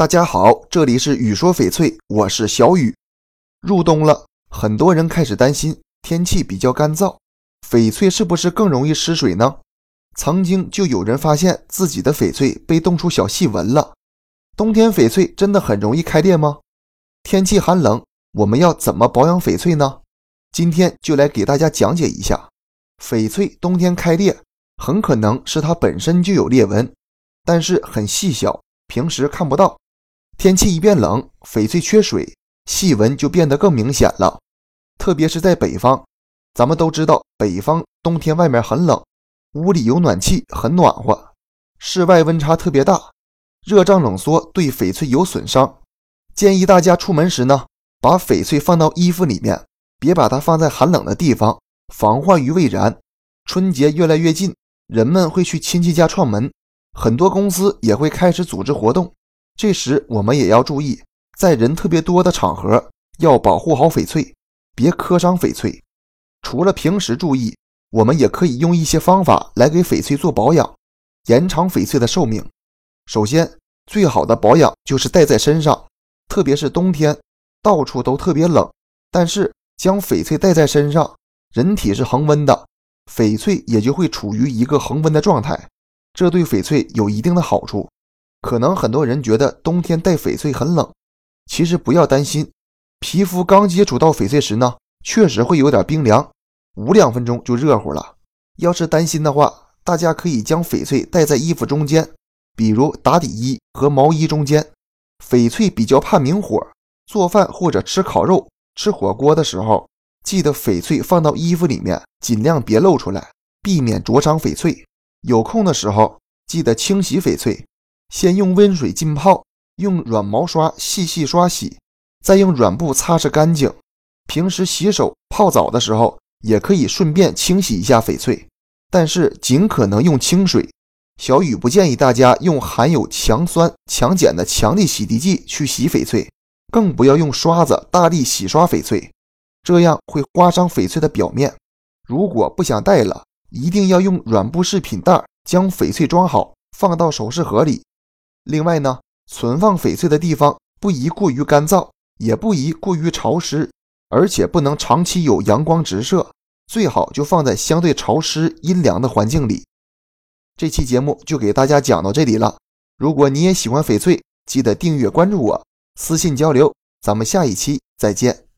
大家好，这里是雨说翡翠，我是小雨。入冬了，很多人开始担心天气比较干燥，翡翠是不是更容易失水呢？曾经就有人发现自己的翡翠被冻出小细纹了。冬天翡翠真的很容易开裂吗？天气寒冷，我们要怎么保养翡翠呢？今天就来给大家讲解一下，翡翠冬天开裂，很可能是它本身就有裂纹，但是很细小，平时看不到。天气一变冷，翡翠缺水，细纹就变得更明显了。特别是在北方，咱们都知道，北方冬天外面很冷，屋里有暖气，很暖和，室外温差特别大，热胀冷缩对翡翠有损伤。建议大家出门时呢，把翡翠放到衣服里面，别把它放在寒冷的地方，防患于未然。春节越来越近，人们会去亲戚家串门，很多公司也会开始组织活动。这时我们也要注意，在人特别多的场合要保护好翡翠，别磕伤翡翠。除了平时注意，我们也可以用一些方法来给翡翠做保养，延长翡翠的寿命。首先，最好的保养就是戴在身上，特别是冬天，到处都特别冷。但是将翡翠戴在身上，人体是恒温的，翡翠也就会处于一个恒温的状态，这对翡翠有一定的好处。可能很多人觉得冬天戴翡翠很冷，其实不要担心。皮肤刚接触到翡翠时呢，确实会有点冰凉，捂两分钟就热乎了。要是担心的话，大家可以将翡翠戴在衣服中间，比如打底衣和毛衣中间。翡翠比较怕明火，做饭或者吃烤肉、吃火锅的时候，记得翡翠放到衣服里面，尽量别露出来，避免灼伤翡翠。有空的时候，记得清洗翡翠。先用温水浸泡，用软毛刷细细刷洗，再用软布擦拭干净。平时洗手、泡澡的时候，也可以顺便清洗一下翡翠，但是尽可能用清水。小雨不建议大家用含有强酸、强碱的强力洗涤剂去洗翡翠，更不要用刷子大力洗刷翡翠，这样会刮伤翡翠的表面。如果不想戴了，一定要用软布饰品袋将翡翠装好，放到首饰盒里。另外呢，存放翡翠的地方不宜过于干燥，也不宜过于潮湿，而且不能长期有阳光直射，最好就放在相对潮湿阴凉的环境里。这期节目就给大家讲到这里了。如果你也喜欢翡翠，记得订阅关注我，私信交流。咱们下一期再见。